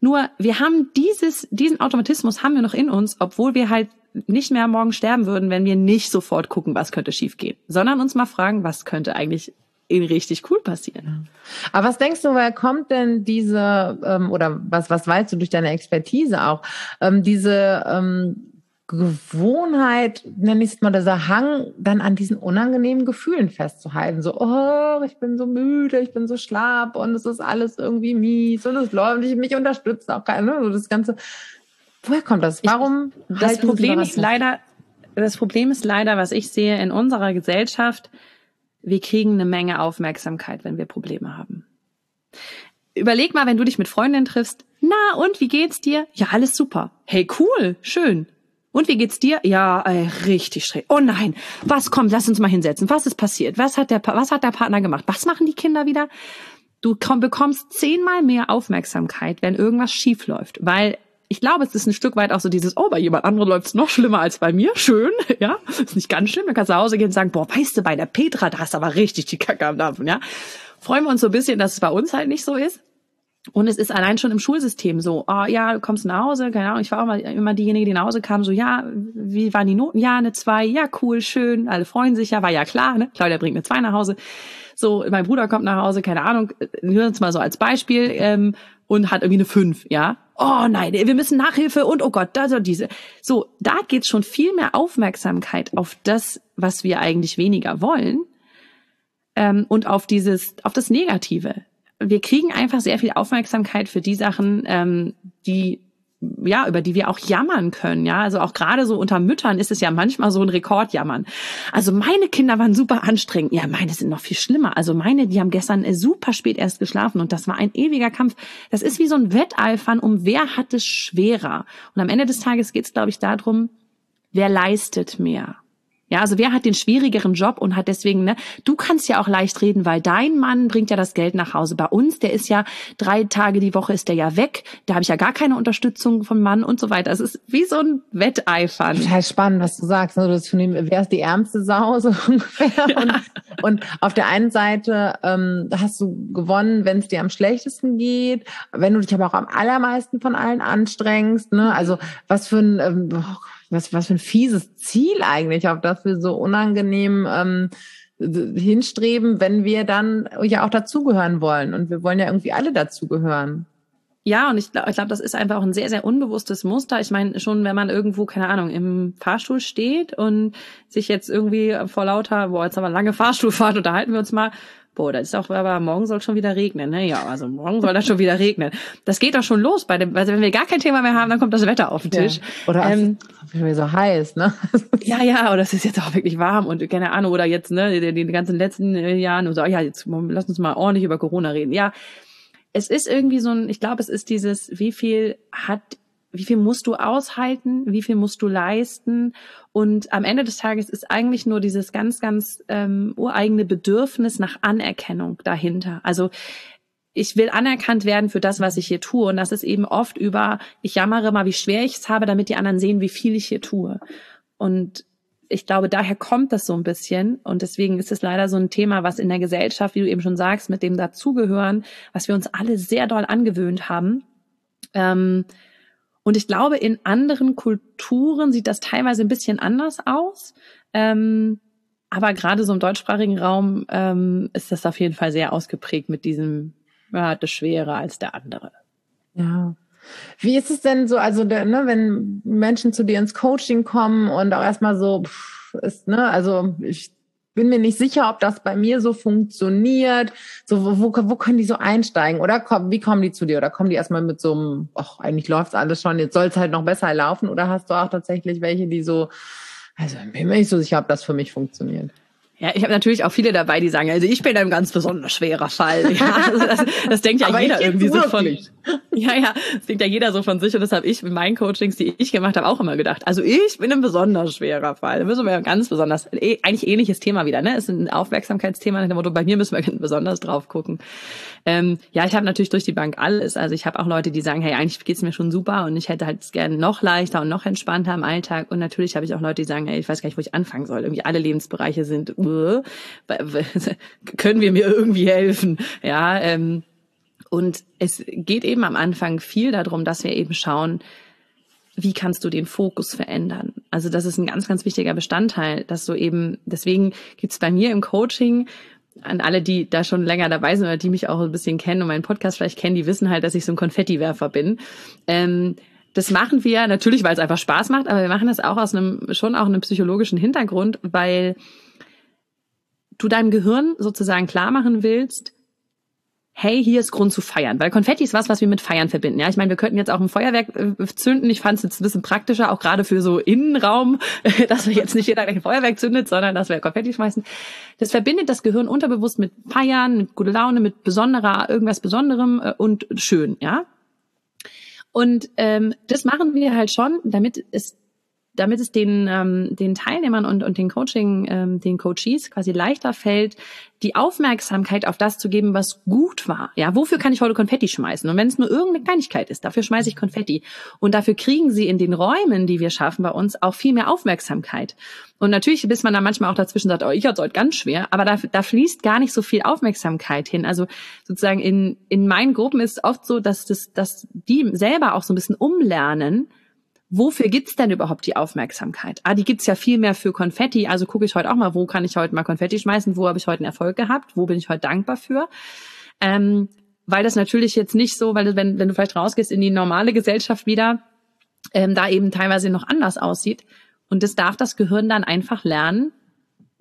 Nur wir haben dieses, diesen Automatismus haben wir noch in uns, obwohl wir halt nicht mehr morgen sterben würden, wenn wir nicht sofort gucken, was könnte schiefgehen, sondern uns mal fragen, was könnte eigentlich in richtig cool passieren. Aber was denkst du, woher kommt denn diese, ähm, oder was, was weißt du durch deine Expertise auch, ähm, diese ähm, Gewohnheit, nenne ich es mal, dieser Hang, dann an diesen unangenehmen Gefühlen festzuhalten. So, oh, ich bin so müde, ich bin so schlapp und es ist alles irgendwie mies und es läuft, ich mich unterstützt auch keiner. So das Ganze, Woher kommt das? Warum? Ich, das Problem ist leider, das Problem ist leider, was ich sehe in unserer Gesellschaft, wir kriegen eine Menge Aufmerksamkeit, wenn wir Probleme haben. Überleg mal, wenn du dich mit Freundinnen triffst, na und wie geht's dir? Ja, alles super. Hey, cool, schön. Und wie geht's dir? Ja, ey, richtig schräg. Oh nein, was kommt? Lass uns mal hinsetzen. Was ist passiert? Was hat der, was hat der Partner gemacht? Was machen die Kinder wieder? Du komm, bekommst zehnmal mehr Aufmerksamkeit, wenn irgendwas schief läuft, weil ich glaube, es ist ein Stück weit auch so dieses, oh, bei jemand anderem läuft es noch schlimmer als bei mir. Schön, ja. Ist nicht ganz schlimm. Dann kannst du nach Hause gehen und sagen, boah, weißt du, bei der Petra, da hast du aber richtig die Kacke am Dampfen, ja. Freuen wir uns so ein bisschen, dass es bei uns halt nicht so ist. Und es ist allein schon im Schulsystem so, oh ja, du kommst nach Hause, keine Ahnung, ich war auch mal immer diejenige, die nach Hause kam, so, ja, wie waren die Noten? Ja, eine zwei, ja, cool, schön, alle freuen sich, ja, war ja klar, ne? Claudia bringt mir zwei nach Hause. So, mein Bruder kommt nach Hause, keine Ahnung, nur uns mal so als Beispiel, ähm, und hat irgendwie eine fünf, ja oh nein, wir müssen Nachhilfe und oh Gott, da so diese. So, da geht schon viel mehr Aufmerksamkeit auf das, was wir eigentlich weniger wollen ähm, und auf dieses, auf das Negative. Wir kriegen einfach sehr viel Aufmerksamkeit für die Sachen, ähm, die ja, über die wir auch jammern können, ja. Also auch gerade so unter Müttern ist es ja manchmal so ein Rekordjammern. Also meine Kinder waren super anstrengend. Ja, meine sind noch viel schlimmer. Also meine, die haben gestern super spät erst geschlafen und das war ein ewiger Kampf. Das ist wie so ein Wetteifern um wer hat es schwerer. Und am Ende des Tages geht es, glaube ich, darum, wer leistet mehr. Ja, also wer hat den schwierigeren Job und hat deswegen, ne, du kannst ja auch leicht reden, weil dein Mann bringt ja das Geld nach Hause. Bei uns, der ist ja drei Tage die Woche ist der ja weg, da habe ich ja gar keine Unterstützung vom Mann und so weiter. Es ist wie so ein Wetteifern. Total spannend, was du sagst. Ne? Das wer ist die ärmste Sau so ungefähr? Ja. Und, und, auf der einen Seite ähm, hast du gewonnen, wenn es dir am schlechtesten geht, wenn du dich aber auch am allermeisten von allen anstrengst. Ne? Also was für ein ähm, oh was, was für ein fieses Ziel eigentlich, auf das wir so unangenehm ähm, hinstreben, wenn wir dann ja auch dazugehören wollen. Und wir wollen ja irgendwie alle dazugehören. Ja, und ich glaube, glaub, das ist einfach auch ein sehr, sehr unbewusstes Muster. Ich meine, schon wenn man irgendwo, keine Ahnung, im Fahrstuhl steht und sich jetzt irgendwie vor lauter, boah, jetzt haben wir lange Fahrstuhlfahrt, unterhalten wir uns mal, boah, das ist auch, aber morgen soll schon wieder regnen, ne? Ja, also morgen soll das schon wieder regnen. Das geht doch schon los bei dem, also wenn wir gar kein Thema mehr haben, dann kommt das Wetter auf den Tisch. Ja. Oder ähm, es so heiß, ne? ja, ja, oder es ist jetzt auch wirklich warm und keine Ahnung, oder jetzt, ne, die, die ganzen letzten äh, Jahren und so, ja, jetzt lass uns mal ordentlich über Corona reden. Ja, es ist irgendwie so ein, ich glaube, es ist dieses, wie viel hat wie viel musst du aushalten, wie viel musst du leisten. Und am Ende des Tages ist eigentlich nur dieses ganz, ganz ähm, ureigene Bedürfnis nach Anerkennung dahinter. Also ich will anerkannt werden für das, was ich hier tue. Und das ist eben oft über, ich jammere mal, wie schwer ich es habe, damit die anderen sehen, wie viel ich hier tue. Und ich glaube, daher kommt das so ein bisschen. Und deswegen ist es leider so ein Thema, was in der Gesellschaft, wie du eben schon sagst, mit dem Dazugehören, was wir uns alle sehr doll angewöhnt haben, ähm, und ich glaube, in anderen Kulturen sieht das teilweise ein bisschen anders aus. Ähm, aber gerade so im deutschsprachigen Raum ähm, ist das auf jeden Fall sehr ausgeprägt mit diesem, ja, das Schwere als der andere. Ja. Wie ist es denn so, also ne, wenn Menschen zu dir ins Coaching kommen und auch erstmal so pff, ist, ne, also ich bin mir nicht sicher, ob das bei mir so funktioniert. So, wo, wo, wo können die so einsteigen? Oder komm, wie kommen die zu dir? Oder kommen die erstmal mit so einem, ach, eigentlich läuft's alles schon, jetzt soll es halt noch besser laufen? Oder hast du auch tatsächlich welche, die so, also bin mir nicht so sicher, ob das für mich funktioniert? Ja, ich habe natürlich auch viele dabei, die sagen, also ich bin ein ganz besonders schwerer Fall. Ja, also das, das denkt ja Aber jeder irgendwie so von. Ja, ja, das denkt ja jeder so von sich und das habe ich mit meinen Coachings, die ich gemacht habe, auch immer gedacht. Also ich bin ein besonders schwerer Fall. Da müssen wir ein ganz besonders, eh, eigentlich ähnliches Thema wieder, ne? Es ist ein Aufmerksamkeitsthema nach dem Motto, bei mir müssen wir besonders drauf gucken. Ähm, ja, ich habe natürlich durch die Bank alles. Also ich habe auch Leute, die sagen, hey, eigentlich geht's mir schon super und ich hätte halt gerne noch leichter und noch entspannter im Alltag. Und natürlich habe ich auch Leute, die sagen, hey, ich weiß gar nicht, wo ich anfangen soll. Irgendwie alle Lebensbereiche sind, uh, können wir mir irgendwie helfen? Ja, ähm, und es geht eben am Anfang viel darum, dass wir eben schauen, wie kannst du den Fokus verändern? Also das ist ein ganz, ganz wichtiger Bestandteil, dass du eben, deswegen gibt's bei mir im Coaching an alle, die da schon länger dabei sind oder die mich auch ein bisschen kennen und meinen Podcast vielleicht kennen, die wissen halt, dass ich so ein Konfettiwerfer bin. Ähm, das machen wir natürlich, weil es einfach Spaß macht, aber wir machen das auch aus einem, schon auch einem psychologischen Hintergrund, weil du deinem Gehirn sozusagen klar machen willst, hey, hier ist Grund zu feiern. Weil Konfetti ist was, was wir mit Feiern verbinden. Ja, ich meine, wir könnten jetzt auch ein Feuerwerk äh, zünden. Ich fand es jetzt ein bisschen praktischer, auch gerade für so Innenraum, dass wir jetzt nicht jeder ein Feuerwerk zündet, sondern dass wir Konfetti schmeißen. Das verbindet das Gehirn unterbewusst mit Feiern, mit guter Laune, mit besonderer, irgendwas Besonderem äh, und schön, ja. Und ähm, das machen wir halt schon, damit es damit es den, ähm, den Teilnehmern und, und den Coaching, ähm, den Coaches quasi leichter fällt, die Aufmerksamkeit auf das zu geben, was gut war. Ja, wofür kann ich heute Konfetti schmeißen? Und wenn es nur irgendeine Kleinigkeit ist, dafür schmeiße ich Konfetti. Und dafür kriegen sie in den Räumen, die wir schaffen bei uns, auch viel mehr Aufmerksamkeit. Und natürlich, bis man da manchmal auch dazwischen sagt, oh, ich hatte heute ganz schwer, aber da, da fließt gar nicht so viel Aufmerksamkeit hin. Also sozusagen in, in meinen Gruppen ist es oft so, dass, das, dass die selber auch so ein bisschen umlernen, wofür gibt's denn überhaupt die Aufmerksamkeit? Ah, die gibt's ja viel mehr für Konfetti. Also gucke ich heute auch mal, wo kann ich heute mal Konfetti schmeißen? Wo habe ich heute einen Erfolg gehabt? Wo bin ich heute dankbar für? Ähm, weil das natürlich jetzt nicht so, weil wenn, wenn du vielleicht rausgehst in die normale Gesellschaft wieder, ähm, da eben teilweise noch anders aussieht. Und das darf das Gehirn dann einfach lernen.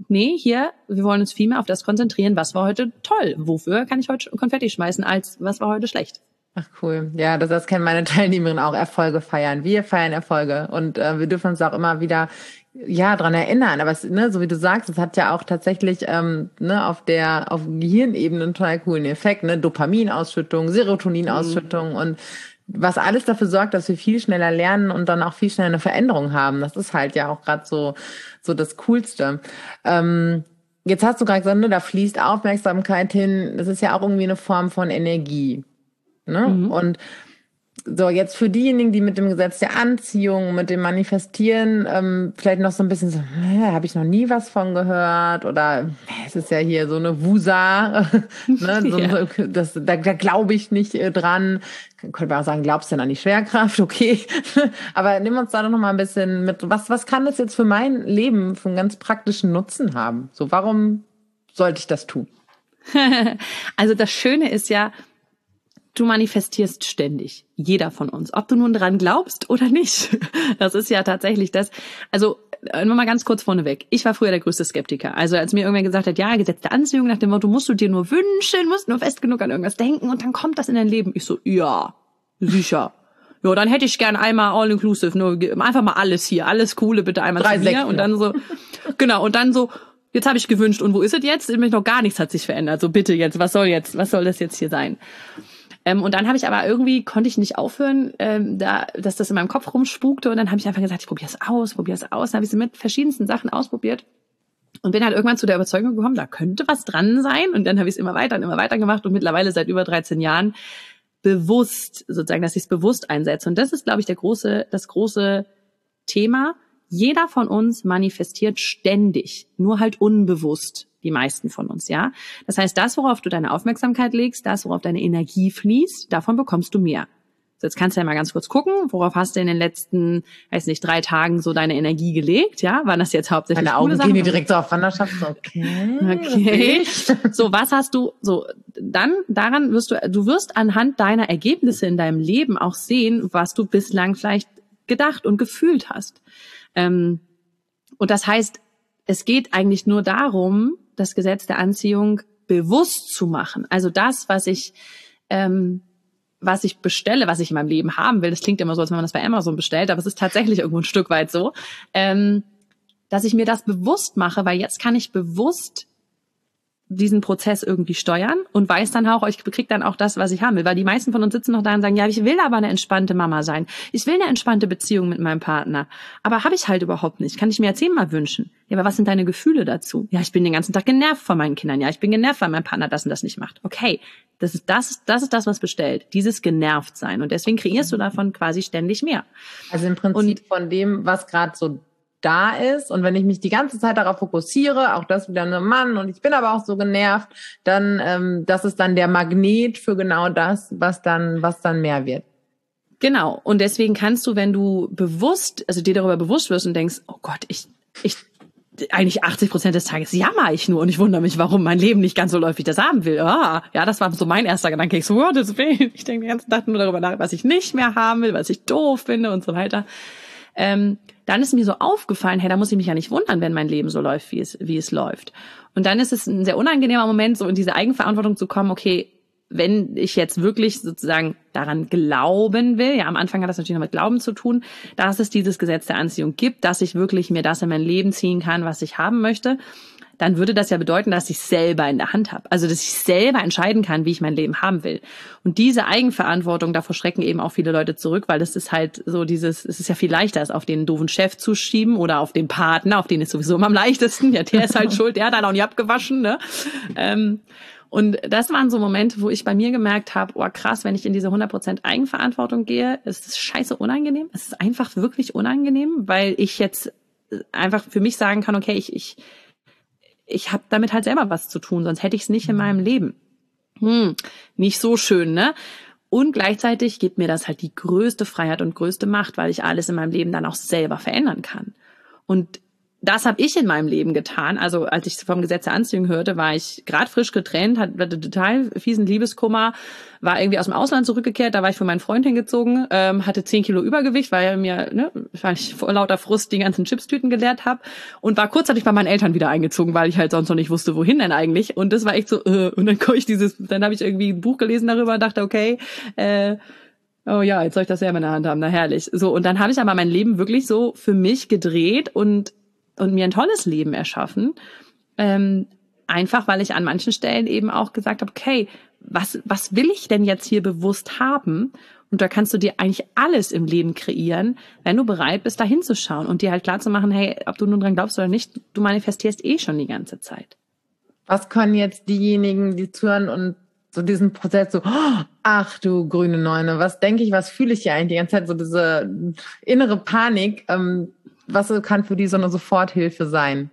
Nee, hier, wir wollen uns viel mehr auf das konzentrieren, was war heute toll. Wofür kann ich heute Konfetti schmeißen, als was war heute schlecht. Ach cool. Ja, das, das kennen meine Teilnehmerinnen auch, Erfolge feiern. Wir feiern Erfolge und äh, wir dürfen uns auch immer wieder ja dran erinnern. Aber es, ne, so wie du sagst, es hat ja auch tatsächlich ähm, ne, auf der auf Gehirnebene einen total coolen Effekt. Ne? Dopaminausschüttung, Serotoninausschüttung mhm. und was alles dafür sorgt, dass wir viel schneller lernen und dann auch viel schneller eine Veränderung haben. Das ist halt ja auch gerade so, so das Coolste. Ähm, jetzt hast du gerade gesagt, ne, da fließt Aufmerksamkeit hin. Das ist ja auch irgendwie eine Form von Energie. Ne? Mhm. Und so, jetzt für diejenigen, die mit dem Gesetz der Anziehung, mit dem Manifestieren ähm, vielleicht noch so ein bisschen so, äh, habe ich noch nie was von gehört oder es ist ja hier so eine Wusa, ne, so, ja. das, da, da glaube ich nicht äh, dran. Könnte man auch sagen, glaubst du denn an die Schwerkraft? Okay, aber nimm uns da doch noch mal ein bisschen mit. Was was kann das jetzt für mein Leben für einen ganz praktischen Nutzen haben? So, warum sollte ich das tun? also das Schöne ist ja, du manifestierst ständig. Jeder von uns. Ob du nun dran glaubst oder nicht. Das ist ja tatsächlich das. Also, äh, nur mal ganz kurz vorneweg. Ich war früher der größte Skeptiker. Also, als mir irgendwer gesagt hat, ja, gesetzte Anziehung nach dem Motto, musst du dir nur wünschen, musst nur fest genug an irgendwas denken und dann kommt das in dein Leben. Ich so, ja, sicher. Ja, dann hätte ich gern einmal all inclusive, nur einfach mal alles hier, alles coole bitte einmal Drei zu mir und dann so genau und dann so jetzt habe ich gewünscht und wo ist es jetzt? Nämlich noch gar nichts hat sich verändert. So bitte jetzt, was soll jetzt, was soll das jetzt hier sein? Ähm, und dann habe ich aber irgendwie, konnte ich nicht aufhören, ähm, da, dass das in meinem Kopf rumspukte. Und dann habe ich einfach gesagt, ich probiere es aus, probiere es aus. Dann habe ich es mit verschiedensten Sachen ausprobiert. Und bin halt irgendwann zu der Überzeugung gekommen, da könnte was dran sein. Und dann habe ich es immer weiter und immer weiter gemacht und mittlerweile seit über 13 Jahren bewusst, sozusagen, dass ich es bewusst einsetze. Und das ist, glaube ich, der große, das große Thema. Jeder von uns manifestiert ständig, nur halt unbewusst die meisten von uns, ja. Das heißt, das, worauf du deine Aufmerksamkeit legst, das, worauf deine Energie fließt, davon bekommst du mehr. So, jetzt kannst du ja mal ganz kurz gucken, worauf hast du in den letzten, weiß nicht, drei Tagen so deine Energie gelegt, ja? Waren das jetzt hauptsächlich Deine Augen gehen direkt so auf Wanderschaft, so, okay. Okay. So, was hast du, so, dann, daran wirst du, du wirst anhand deiner Ergebnisse in deinem Leben auch sehen, was du bislang vielleicht gedacht und gefühlt hast. Ähm, und das heißt, es geht eigentlich nur darum, das Gesetz der Anziehung bewusst zu machen. Also das, was ich, ähm, was ich bestelle, was ich in meinem Leben haben will, das klingt immer so, als wenn man das bei Amazon bestellt, aber es ist tatsächlich irgendwo ein Stück weit so, ähm, dass ich mir das bewusst mache, weil jetzt kann ich bewusst diesen Prozess irgendwie steuern und weiß dann auch, ich krieg dann auch das, was ich haben will. Weil die meisten von uns sitzen noch da und sagen, ja, ich will aber eine entspannte Mama sein. Ich will eine entspannte Beziehung mit meinem Partner. Aber habe ich halt überhaupt nicht. Kann ich mir jetzt zehnmal wünschen. Ja, aber was sind deine Gefühle dazu? Ja, ich bin den ganzen Tag genervt von meinen Kindern. Ja, ich bin genervt, weil mein Partner das und das nicht macht. Okay, das ist das, das ist das, was bestellt. Dieses genervt sein. Und deswegen kreierst du davon quasi ständig mehr. Also im Prinzip und, von dem, was gerade so da ist. Und wenn ich mich die ganze Zeit darauf fokussiere, auch das wieder ein Mann und ich bin aber auch so genervt, dann ähm, das ist dann der Magnet für genau das, was dann, was dann mehr wird. Genau. Und deswegen kannst du, wenn du bewusst, also dir darüber bewusst wirst und denkst, oh Gott, ich, ich, eigentlich 80 Prozent des Tages jammer ich nur und ich wundere mich, warum mein Leben nicht ganz so läuft, wie ich das haben will. Ah, ja, das war so mein erster Gedanke. Ich so, oh, das will. Ich denke den ganzen Tag nur darüber nach, was ich nicht mehr haben will, was ich doof finde und so weiter. Ähm, dann ist mir so aufgefallen, hey, da muss ich mich ja nicht wundern, wenn mein Leben so läuft, wie es, wie es läuft. Und dann ist es ein sehr unangenehmer Moment, so in diese Eigenverantwortung zu kommen, okay, wenn ich jetzt wirklich sozusagen daran glauben will, ja, am Anfang hat das natürlich noch mit Glauben zu tun, dass es dieses Gesetz der Anziehung gibt, dass ich wirklich mir das in mein Leben ziehen kann, was ich haben möchte dann würde das ja bedeuten, dass ich selber in der Hand habe. Also, dass ich selber entscheiden kann, wie ich mein Leben haben will. Und diese Eigenverantwortung, davor schrecken eben auch viele Leute zurück, weil das ist halt so dieses, es ist ja viel leichter, es auf den doofen Chef zu schieben oder auf den Partner, auf den ist sowieso immer am leichtesten. Ja, der ist halt schuld, der hat halt auch nicht abgewaschen, ne? Ähm, und das waren so Momente, wo ich bei mir gemerkt habe, oh krass, wenn ich in diese 100% Eigenverantwortung gehe, ist es scheiße unangenehm. Es ist einfach wirklich unangenehm, weil ich jetzt einfach für mich sagen kann, okay, ich, ich, ich habe damit halt selber was zu tun, sonst hätte ich es nicht in meinem Leben. Hm, nicht so schön, ne? Und gleichzeitig gibt mir das halt die größte Freiheit und größte Macht, weil ich alles in meinem Leben dann auch selber verändern kann. Und das habe ich in meinem Leben getan. Also als ich vom Gesetz der Anziehung hörte, war ich gerade frisch getrennt, hatte total fiesen Liebeskummer, war irgendwie aus dem Ausland zurückgekehrt, da war ich für meinen Freund hingezogen, ähm, hatte zehn Kilo Übergewicht, weil er mir, ne, weil ich vor lauter Frust die ganzen Chipstüten geleert habe und war kurzzeitig bei meinen Eltern wieder eingezogen, weil ich halt sonst noch nicht wusste, wohin denn eigentlich. Und das war echt so, äh, und dann komme ich dieses, dann habe ich irgendwie ein Buch gelesen darüber und dachte, okay, äh, Oh ja, jetzt soll ich das selber in der Hand haben, na herrlich. So, und dann habe ich aber mein Leben wirklich so für mich gedreht und und mir ein tolles Leben erschaffen. Ähm, einfach, weil ich an manchen Stellen eben auch gesagt habe, okay, was, was will ich denn jetzt hier bewusst haben? Und da kannst du dir eigentlich alles im Leben kreieren, wenn du bereit bist, da hinzuschauen und dir halt klar zu machen, hey, ob du nun dran glaubst oder nicht, du manifestierst eh schon die ganze Zeit. Was können jetzt diejenigen, die zuhören und so diesen Prozess so, ach du grüne Neune, was denke ich, was fühle ich hier eigentlich die ganze Zeit, so diese innere Panik, ähm, was kann für die so eine Soforthilfe sein?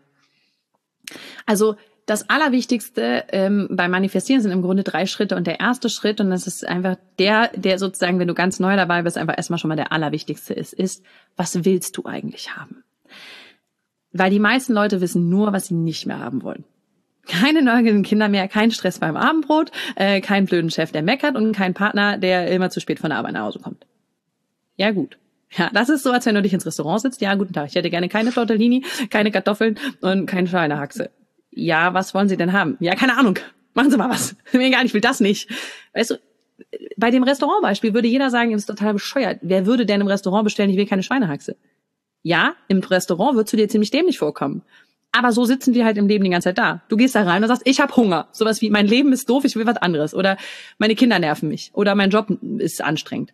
Also das Allerwichtigste ähm, beim Manifestieren sind im Grunde drei Schritte und der erste Schritt, und das ist einfach der, der sozusagen, wenn du ganz neu dabei bist, einfach erstmal schon mal der Allerwichtigste ist, ist, was willst du eigentlich haben? Weil die meisten Leute wissen nur, was sie nicht mehr haben wollen. Keine neugierigen Kinder mehr, kein Stress beim Abendbrot, äh, kein blöden Chef, der meckert und kein Partner, der immer zu spät von der Arbeit nach Hause kommt. Ja gut. Ja, das ist so, als wenn du dich ins Restaurant sitzt. Ja, guten Tag, ich hätte gerne keine Tortellini, keine Kartoffeln und keine Schweinehaxe. Ja, was wollen Sie denn haben? Ja, keine Ahnung. Machen Sie mal was. Mir egal, ich will das nicht. Weißt du, bei dem Restaurantbeispiel würde jeder sagen, das ist total bescheuert. Wer würde denn im Restaurant bestellen, ich will keine Schweinehaxe? Ja, im Restaurant würdest du dir ziemlich dämlich vorkommen. Aber so sitzen wir halt im Leben die ganze Zeit da. Du gehst da rein und sagst, ich habe Hunger. Sowas wie, mein Leben ist doof, ich will was anderes. Oder meine Kinder nerven mich. Oder mein Job ist anstrengend.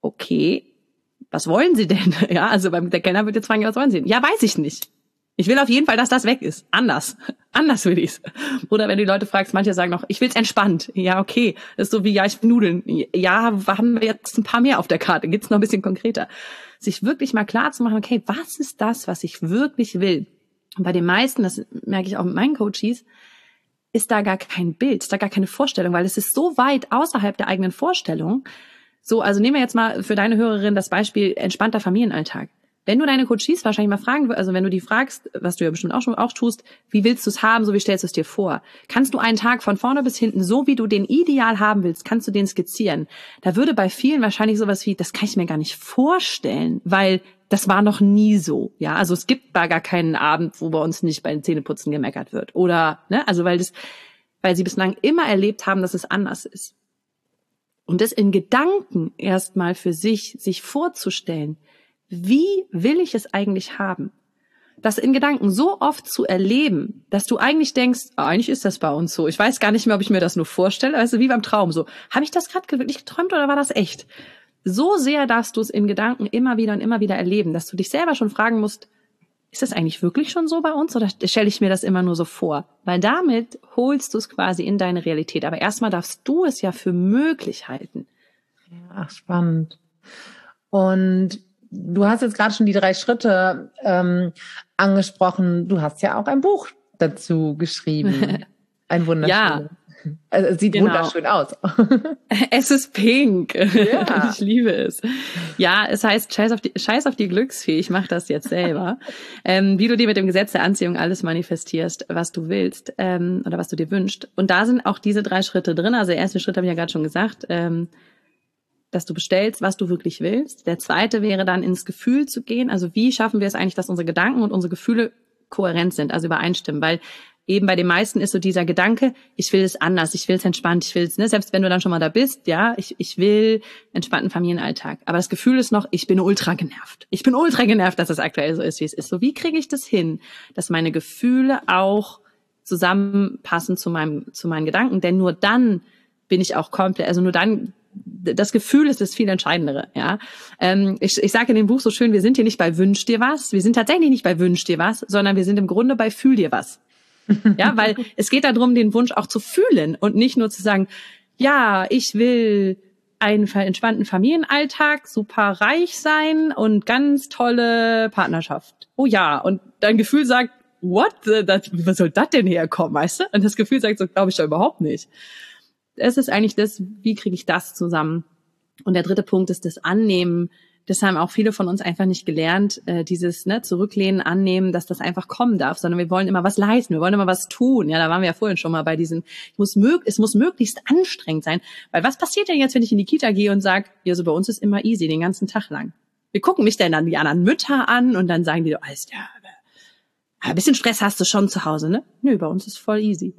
Okay, was wollen Sie denn? Ja, also beim der Kellner wird jetzt fragen, was wollen Sie denn? Ja, weiß ich nicht. Ich will auf jeden Fall, dass das weg ist. Anders. Anders will ich's. Oder wenn du die Leute fragst, manche sagen noch, ich will's entspannt. Ja, okay. Das ist so wie, ja, ich will Nudeln. Ja, haben wir jetzt ein paar mehr auf der Karte. Gibt's noch ein bisschen konkreter. Sich wirklich mal klar zu machen, okay, was ist das, was ich wirklich will? Und bei den meisten, das merke ich auch mit meinen Coaches, ist da gar kein Bild, ist da gar keine Vorstellung, weil es ist so weit außerhalb der eigenen Vorstellung. So, also nehmen wir jetzt mal für deine Hörerin das Beispiel entspannter Familienalltag. Wenn du deine Coaches wahrscheinlich mal fragen, also wenn du die fragst, was du ja bestimmt auch schon auch tust, wie willst du es haben, so wie stellst du es dir vor? Kannst du einen Tag von vorne bis hinten, so wie du den ideal haben willst, kannst du den skizzieren? Da würde bei vielen wahrscheinlich sowas wie, das kann ich mir gar nicht vorstellen, weil das war noch nie so. Ja, also es gibt da gar keinen Abend, wo bei uns nicht bei den Zähneputzen gemeckert wird. Oder, ne, also weil das, weil sie bislang immer erlebt haben, dass es anders ist. Und das in Gedanken erstmal für sich, sich vorzustellen, wie will ich es eigentlich haben? Das in Gedanken so oft zu erleben, dass du eigentlich denkst, oh, eigentlich ist das bei uns so. Ich weiß gar nicht mehr, ob ich mir das nur vorstelle. Also wie beim Traum so. Habe ich das gerade wirklich geträumt oder war das echt? So sehr darfst du es in Gedanken immer wieder und immer wieder erleben, dass du dich selber schon fragen musst, ist das eigentlich wirklich schon so bei uns oder stelle ich mir das immer nur so vor? Weil damit holst du es quasi in deine Realität. Aber erstmal darfst du es ja für möglich halten. Ja, spannend. Und du hast jetzt gerade schon die drei Schritte ähm, angesprochen. Du hast ja auch ein Buch dazu geschrieben. Ein wunderschönes. Ja. Also, es sieht genau. wunderschön aus. es ist pink. Ja. Ich liebe es. Ja, es heißt Scheiß auf die, Scheiß auf die Glücksfee. Ich mache das jetzt selber. ähm, wie du dir mit dem Gesetz der Anziehung alles manifestierst, was du willst ähm, oder was du dir wünschst. Und da sind auch diese drei Schritte drin. Also der erste Schritt habe ich ja gerade schon gesagt. Ähm, dass du bestellst, was du wirklich willst. Der zweite wäre dann ins Gefühl zu gehen. Also wie schaffen wir es eigentlich, dass unsere Gedanken und unsere Gefühle kohärent sind, also übereinstimmen? Weil eben bei den meisten ist so dieser Gedanke, ich will es anders, ich will es entspannt, ich will es, ne, selbst wenn du dann schon mal da bist, ja, ich, ich will entspannten Familienalltag. Aber das Gefühl ist noch, ich bin ultra genervt. Ich bin ultra genervt, dass es aktuell so ist, wie es ist. So, wie kriege ich das hin, dass meine Gefühle auch zusammenpassen zu meinem, zu meinen Gedanken? Denn nur dann bin ich auch komplett, also nur dann das Gefühl ist das viel entscheidendere. Ja, ähm, ich, ich sage in dem Buch so schön: Wir sind hier nicht bei Wünsch dir was. Wir sind tatsächlich nicht bei Wünsch dir was, sondern wir sind im Grunde bei Fühl dir was. ja, weil es geht darum, den Wunsch auch zu fühlen und nicht nur zu sagen: Ja, ich will einen entspannten Familienalltag, super reich sein und ganz tolle Partnerschaft. Oh ja, und dein Gefühl sagt, what? Das, was soll das denn herkommen, weißt du? Und das Gefühl sagt so, glaube ich da überhaupt nicht es ist eigentlich das, wie kriege ich das zusammen? Und der dritte Punkt ist das Annehmen. Das haben auch viele von uns einfach nicht gelernt, äh, dieses ne, Zurücklehnen, Annehmen, dass das einfach kommen darf, sondern wir wollen immer was leisten, wir wollen immer was tun. Ja, da waren wir ja vorhin schon mal bei diesem, ich muss mög es muss möglichst anstrengend sein. Weil was passiert denn jetzt, wenn ich in die Kita gehe und sage, ja, so bei uns ist immer easy, den ganzen Tag lang. Wir gucken mich dann dann die anderen Mütter an und dann sagen die, alles ja, ein bisschen Stress hast du schon zu Hause, ne? Nö, bei uns ist voll easy.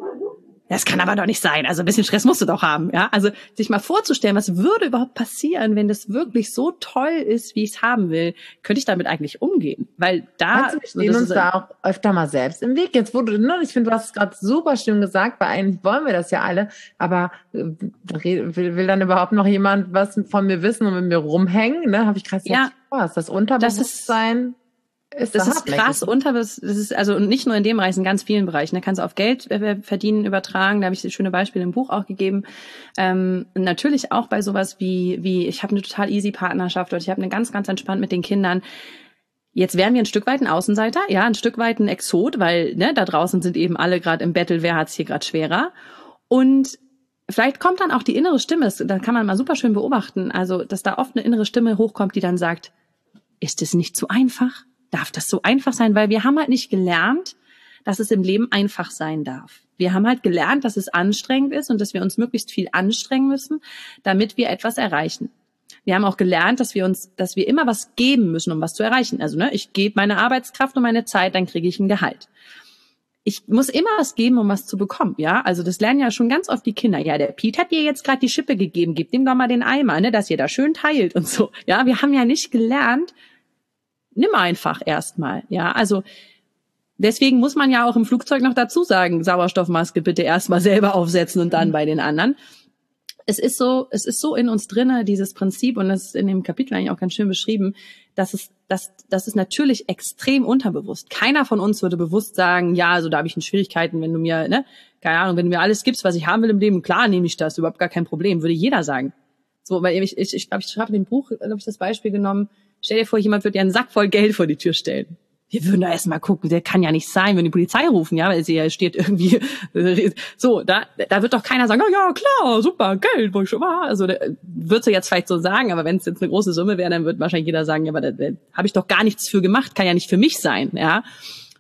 Das kann aber doch nicht sein. Also ein bisschen Stress musst du doch haben. Ja, also sich mal vorzustellen, was würde überhaupt passieren, wenn das wirklich so toll ist, wie ich es haben will, könnte ich damit eigentlich umgehen? Weil da wir stehen uns da auch öfter mal selbst im Weg. Jetzt wurde, ne, ich finde, du hast es gerade super schön gesagt, weil eigentlich wollen wir das ja alle, aber äh, will, will dann überhaupt noch jemand was von mir wissen und mit mir rumhängen? Ne, habe ich gerade ja, was? Das Unterbewusstsein. Das ist, ist das ist krass unter, das ist also nicht nur in dem Bereich, in ganz vielen Bereichen. Da kannst du auf Geld äh, verdienen übertragen. Da habe ich schöne Beispiele im Buch auch gegeben. Ähm, natürlich auch bei sowas wie wie ich habe eine total easy Partnerschaft oder ich habe eine ganz ganz entspannt mit den Kindern. Jetzt wären wir ein Stück weit ein Außenseiter, ja, ein Stück weit ein Exot, weil ne, da draußen sind eben alle gerade im Battle, wer hat's hier gerade schwerer. Und vielleicht kommt dann auch die innere Stimme, da kann man mal super schön beobachten, also dass da oft eine innere Stimme hochkommt, die dann sagt, ist es nicht zu einfach? Darf das so einfach sein, weil wir haben halt nicht gelernt, dass es im Leben einfach sein darf. Wir haben halt gelernt, dass es anstrengend ist und dass wir uns möglichst viel anstrengen müssen, damit wir etwas erreichen. Wir haben auch gelernt, dass wir uns, dass wir immer was geben müssen, um was zu erreichen. Also, ne, ich gebe meine Arbeitskraft und meine Zeit, dann kriege ich ein Gehalt. Ich muss immer was geben, um was zu bekommen, ja. Also das lernen ja schon ganz oft die Kinder. Ja, der Pete hat dir jetzt gerade die Schippe gegeben, gib ihm doch mal den Eimer, ne, dass ihr da schön teilt und so. Ja, wir haben ja nicht gelernt, nimm einfach erstmal. Ja, also deswegen muss man ja auch im Flugzeug noch dazu sagen, Sauerstoffmaske bitte erstmal selber aufsetzen und dann mhm. bei den anderen. Es ist so, es ist so in uns drinne dieses Prinzip und das ist in dem Kapitel eigentlich auch ganz schön beschrieben, dass es, dass, das ist natürlich extrem unterbewusst. Keiner von uns würde bewusst sagen, ja, also da habe ich Schwierigkeiten, wenn du mir, ne, keine Ahnung, wenn du mir alles gibst, was ich haben will im Leben, klar nehme ich das, überhaupt gar kein Problem, würde jeder sagen. So, weil ich, ich, ich glaube, ich habe in dem Buch, glaube ich, das Beispiel genommen, Stell dir vor, jemand würde dir einen Sack voll Geld vor die Tür stellen. Wir würden da erstmal gucken, der kann ja nicht sein, wenn die Polizei rufen, ja, weil sie ja steht irgendwie so, da, da wird doch keiner sagen, oh, ja klar, super, Geld, wo ich schon war. Also wird sie jetzt vielleicht so sagen, aber wenn es jetzt eine große Summe wäre, dann wird wahrscheinlich jeder sagen, ja, aber da, da habe ich doch gar nichts für gemacht, kann ja nicht für mich sein, ja.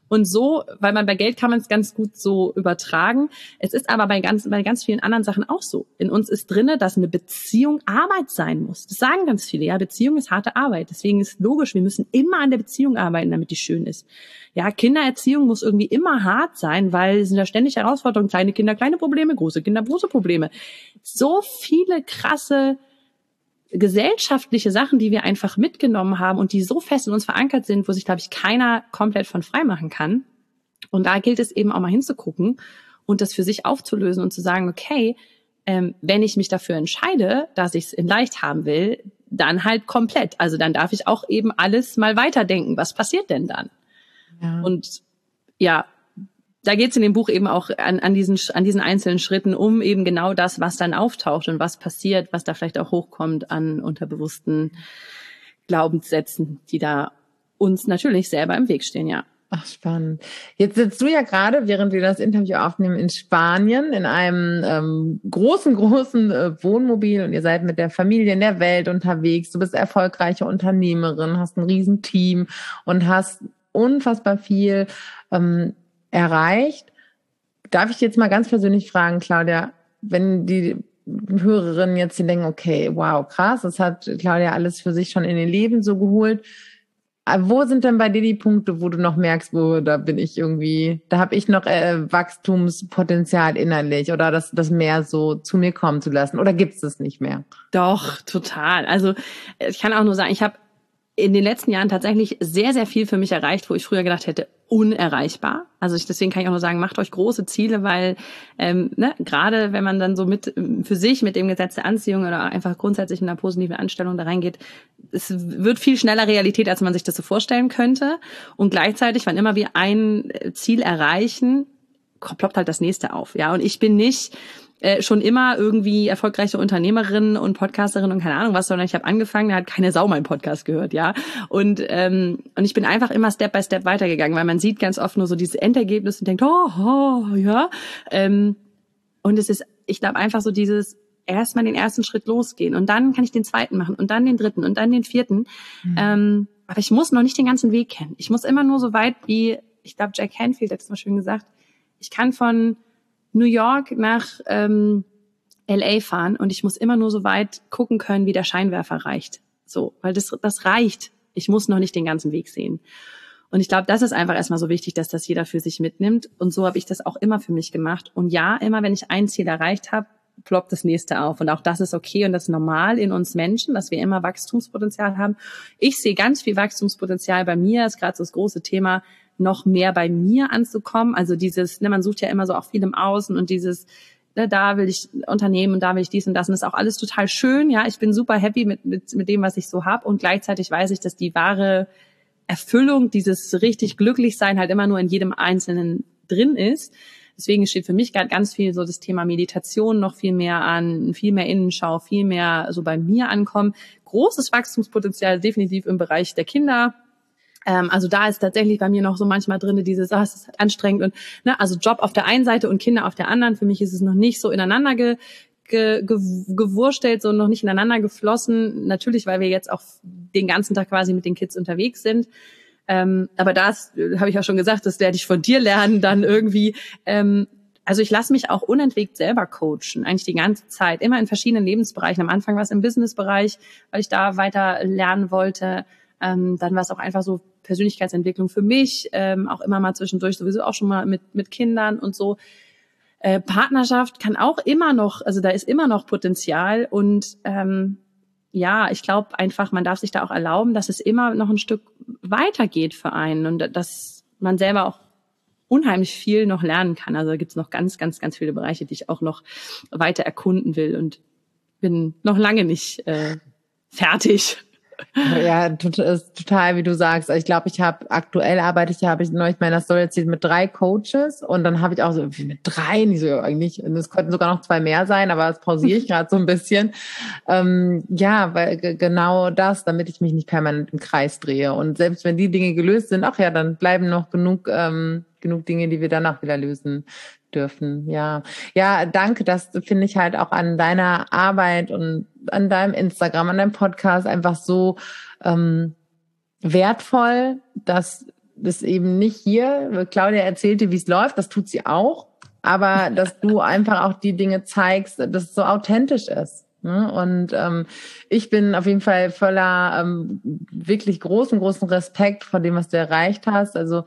Und so, weil man bei Geld kann man es ganz gut so übertragen. Es ist aber bei ganz, bei ganz vielen anderen Sachen auch so. In uns ist drinne, dass eine Beziehung Arbeit sein muss. Das sagen ganz viele. Ja, Beziehung ist harte Arbeit. Deswegen ist logisch, wir müssen immer an der Beziehung arbeiten, damit die schön ist. Ja, Kindererziehung muss irgendwie immer hart sein, weil es sind ja ständig Herausforderungen. Kleine Kinder, kleine Probleme, große Kinder, große Probleme. So viele krasse gesellschaftliche Sachen, die wir einfach mitgenommen haben und die so fest in uns verankert sind, wo sich, glaube ich, keiner komplett von frei machen kann. Und da gilt es eben auch mal hinzugucken und das für sich aufzulösen und zu sagen, okay, ähm, wenn ich mich dafür entscheide, dass ich es in leicht haben will, dann halt komplett. Also dann darf ich auch eben alles mal weiterdenken. Was passiert denn dann? Ja. Und ja, da geht es in dem Buch eben auch an, an, diesen, an diesen einzelnen Schritten um eben genau das, was dann auftaucht und was passiert, was da vielleicht auch hochkommt an unterbewussten Glaubenssätzen, die da uns natürlich selber im Weg stehen, ja. Ach, spannend. Jetzt sitzt du ja gerade, während wir das Interview aufnehmen, in Spanien in einem ähm, großen, großen äh, Wohnmobil und ihr seid mit der Familie in der Welt unterwegs. Du bist erfolgreiche Unternehmerin, hast ein Riesenteam und hast unfassbar viel ähm, erreicht. Darf ich jetzt mal ganz persönlich fragen, Claudia, wenn die Hörerinnen jetzt denken, okay, wow, krass, das hat Claudia alles für sich schon in ihr Leben so geholt. wo sind denn bei dir die Punkte, wo du noch merkst, wo da bin ich irgendwie, da habe ich noch äh, Wachstumspotenzial innerlich oder das, das mehr so zu mir kommen zu lassen? Oder gibt es das nicht mehr? Doch, total. Also ich kann auch nur sagen, ich habe in den letzten Jahren tatsächlich sehr, sehr viel für mich erreicht, wo ich früher gedacht hätte, unerreichbar. Also ich, deswegen kann ich auch nur sagen, macht euch große Ziele, weil ähm, ne, gerade wenn man dann so mit für sich mit dem Gesetz der Anziehung oder einfach grundsätzlich in einer positiven Anstellung da reingeht, es wird viel schneller Realität, als man sich das so vorstellen könnte. Und gleichzeitig, wann immer wir ein Ziel erreichen, ploppt halt das nächste auf. Ja, und ich bin nicht äh, schon immer irgendwie erfolgreiche Unternehmerin und Podcasterin und keine Ahnung was, sondern ich habe angefangen, da hat keine Sau meinen Podcast gehört, ja. Und ähm, und ich bin einfach immer Step by Step weitergegangen, weil man sieht ganz oft nur so dieses Endergebnis und denkt, oh, oh ja. Ähm, und es ist, ich glaube einfach so dieses erstmal den ersten Schritt losgehen und dann kann ich den zweiten machen und dann den dritten und dann den vierten. Mhm. Ähm, aber ich muss noch nicht den ganzen Weg kennen. Ich muss immer nur so weit wie, ich glaube, Jack Hanfield hat es mal schön gesagt, ich kann von New York nach ähm, LA fahren und ich muss immer nur so weit gucken können, wie der Scheinwerfer reicht. So, weil das, das reicht. Ich muss noch nicht den ganzen Weg sehen. Und ich glaube, das ist einfach erstmal so wichtig, dass das jeder für sich mitnimmt. Und so habe ich das auch immer für mich gemacht. Und ja, immer wenn ich ein Ziel erreicht habe, ploppt das nächste auf. Und auch das ist okay und das ist normal in uns Menschen, dass wir immer Wachstumspotenzial haben. Ich sehe ganz viel Wachstumspotenzial bei mir, ist gerade so das große Thema, noch mehr bei mir anzukommen. Also dieses, ne, man sucht ja immer so auch viel im Außen und dieses, ne, da will ich Unternehmen und da will ich dies und das und das ist auch alles total schön. Ja, ich bin super happy mit, mit, mit dem, was ich so habe und gleichzeitig weiß ich, dass die wahre Erfüllung, dieses richtig glücklich sein halt immer nur in jedem Einzelnen drin ist. Deswegen steht für mich gerade ganz viel so das Thema Meditation noch viel mehr an, viel mehr Innenschau, viel mehr so bei mir ankommen. Großes Wachstumspotenzial definitiv im Bereich der Kinder, ähm, also da ist tatsächlich bei mir noch so manchmal drin dieses, ah, es ist halt anstrengend und ne, also Job auf der einen Seite und Kinder auf der anderen. Für mich ist es noch nicht so ineinander ge, ge, ge, gewurstelt, so noch nicht ineinander geflossen. Natürlich, weil wir jetzt auch den ganzen Tag quasi mit den Kids unterwegs sind. Ähm, aber das äh, habe ich auch schon gesagt, das werde ich von dir lernen dann irgendwie. Ähm, also ich lasse mich auch unentwegt selber coachen, eigentlich die ganze Zeit, immer in verschiedenen Lebensbereichen. Am Anfang war es im Businessbereich, weil ich da weiter lernen wollte. Ähm, dann war es auch einfach so Persönlichkeitsentwicklung für mich, ähm, auch immer mal zwischendurch sowieso auch schon mal mit, mit Kindern und so. Äh, Partnerschaft kann auch immer noch, also da ist immer noch Potenzial und ähm, ja, ich glaube einfach, man darf sich da auch erlauben, dass es immer noch ein Stück weitergeht für einen und dass man selber auch unheimlich viel noch lernen kann. Also da gibt's noch ganz, ganz, ganz viele Bereiche, die ich auch noch weiter erkunden will und bin noch lange nicht äh, fertig. Ja, ist total, wie du sagst. Ich glaube, ich habe aktuell arbeite ich, habe ich neulich meiner Story erzählt mit drei Coaches und dann habe ich auch so wie mit drei, nicht so eigentlich. Und es könnten sogar noch zwei mehr sein, aber das pausiere ich gerade so ein bisschen. Ähm, ja, weil genau das, damit ich mich nicht permanent im Kreis drehe. Und selbst wenn die Dinge gelöst sind, ach ja, dann bleiben noch genug ähm, genug Dinge, die wir danach wieder lösen dürfen. Ja, ja, danke. Das finde ich halt auch an deiner Arbeit und an deinem Instagram, an deinem Podcast einfach so ähm, wertvoll, dass das eben nicht hier, Claudia erzählte, wie es läuft, das tut sie auch, aber dass du einfach auch die Dinge zeigst, dass es so authentisch ist. Ne? Und ähm, ich bin auf jeden Fall voller ähm, wirklich großen, großen Respekt vor dem, was du erreicht hast. Also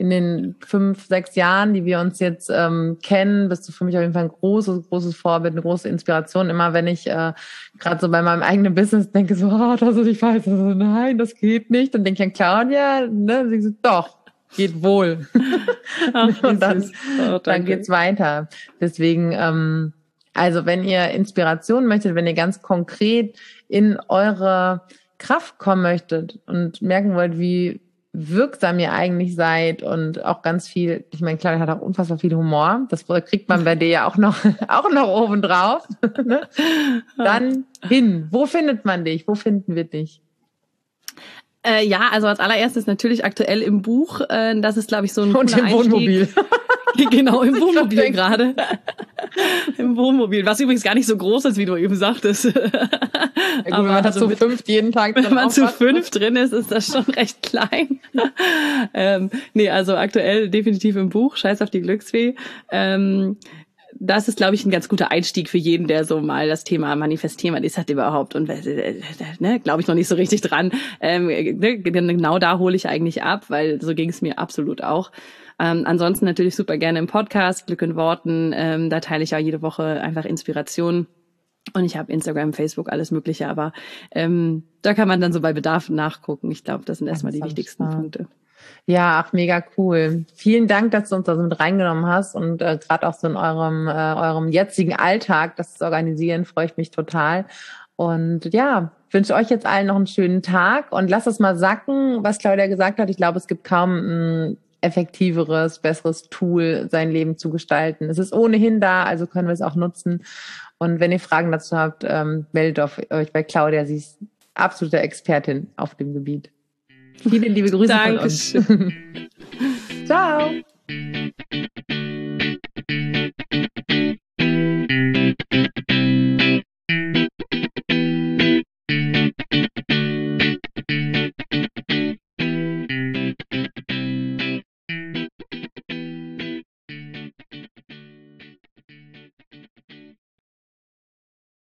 in den fünf, sechs Jahren, die wir uns jetzt ähm, kennen, bist du für mich auf jeden Fall ein großes, großes Vorbild, eine große Inspiration. Immer wenn ich äh, gerade so bei meinem eigenen Business denke, so, oh, das ist nicht weiß, also, nein, das geht nicht, dann denke ich an Claudia, ne, sie so, doch, geht wohl. Ach, Und dann, oh, dann geht's weiter. Deswegen, ähm, also wenn ihr Inspiration möchtet, wenn ihr ganz konkret in eure Kraft kommen möchtet und merken wollt, wie wirksam ihr eigentlich seid und auch ganz viel, ich meine, klar, hat auch unfassbar viel Humor. Das kriegt man bei dir ja auch noch, auch noch oben drauf. Ne? Dann hin. Wo findet man dich? Wo finden wir dich? Äh, ja, also als allererstes natürlich aktuell im Buch. Äh, das ist, glaube ich, so ein Und im Wohnmobil. genau, im Wohnmobil gerade. Im Wohnmobil, was übrigens gar nicht so groß ist, wie du eben sagtest. Ja, gut, Aber wenn man also zu fünft jeden Tag Wenn man zu fünf drin ist, ist das schon recht klein. ähm, nee, also aktuell definitiv im Buch, Scheiß auf die Glücksfee. Ähm, das ist, glaube ich, ein ganz guter Einstieg für jeden, der so mal das Thema manifestieren, was ist das überhaupt? Und äh, ne, glaube ich noch nicht so richtig dran. Ähm, ne, genau da hole ich eigentlich ab, weil so ging es mir absolut auch. Ähm, ansonsten natürlich super gerne im Podcast, Glück in Worten. Ähm, da teile ich ja jede Woche einfach Inspiration. Und ich habe Instagram, Facebook, alles Mögliche, aber ähm, da kann man dann so bei Bedarf nachgucken. Ich glaube, das sind erstmal die wichtigsten. Punkte. Ja, ach, mega cool. Vielen Dank, dass du uns da so mit reingenommen hast und äh, gerade auch so in eurem, äh, eurem jetzigen Alltag, das zu organisieren, freue ich mich total. Und ja, wünsche euch jetzt allen noch einen schönen Tag und lasst es mal sacken, was Claudia gesagt hat. Ich glaube, es gibt kaum ein effektiveres, besseres Tool, sein Leben zu gestalten. Es ist ohnehin da, also können wir es auch nutzen. Und wenn ihr Fragen dazu habt, ähm, meldet euch bei Claudia. Sie ist absolute Expertin auf dem Gebiet. Viele liebe Grüße Dankeschön. von uns. Ciao.